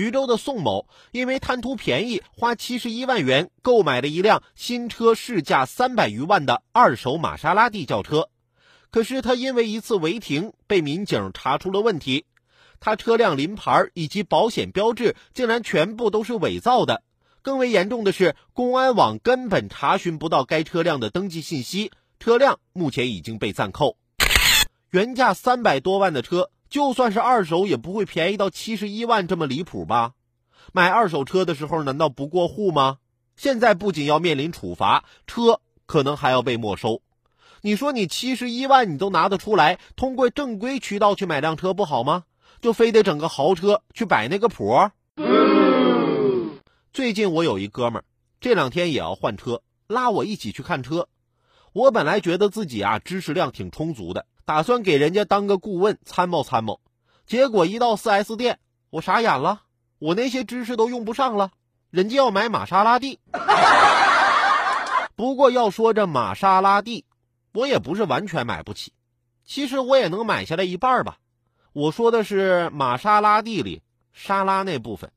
徐州的宋某因为贪图便宜，花七十一万元购买了一辆新车市价三百余万的二手玛莎拉蒂轿车。可是他因为一次违停，被民警查出了问题，他车辆临牌以及保险标志竟然全部都是伪造的。更为严重的是，公安网根本查询不到该车辆的登记信息，车辆目前已经被暂扣。原价三百多万的车。就算是二手，也不会便宜到七十一万这么离谱吧？买二手车的时候难道不过户吗？现在不仅要面临处罚，车可能还要被没收。你说你七十一万你都拿得出来，通过正规渠道去买辆车不好吗？就非得整个豪车去摆那个谱？最近我有一哥们儿，这两天也要换车，拉我一起去看车。我本来觉得自己啊知识量挺充足的。打算给人家当个顾问参谋参谋，结果一到 4S 店，我傻眼了，我那些知识都用不上了。人家要买玛莎拉蒂，不过要说这玛莎拉蒂，我也不是完全买不起，其实我也能买下来一半吧。我说的是玛莎拉蒂里沙拉那部分。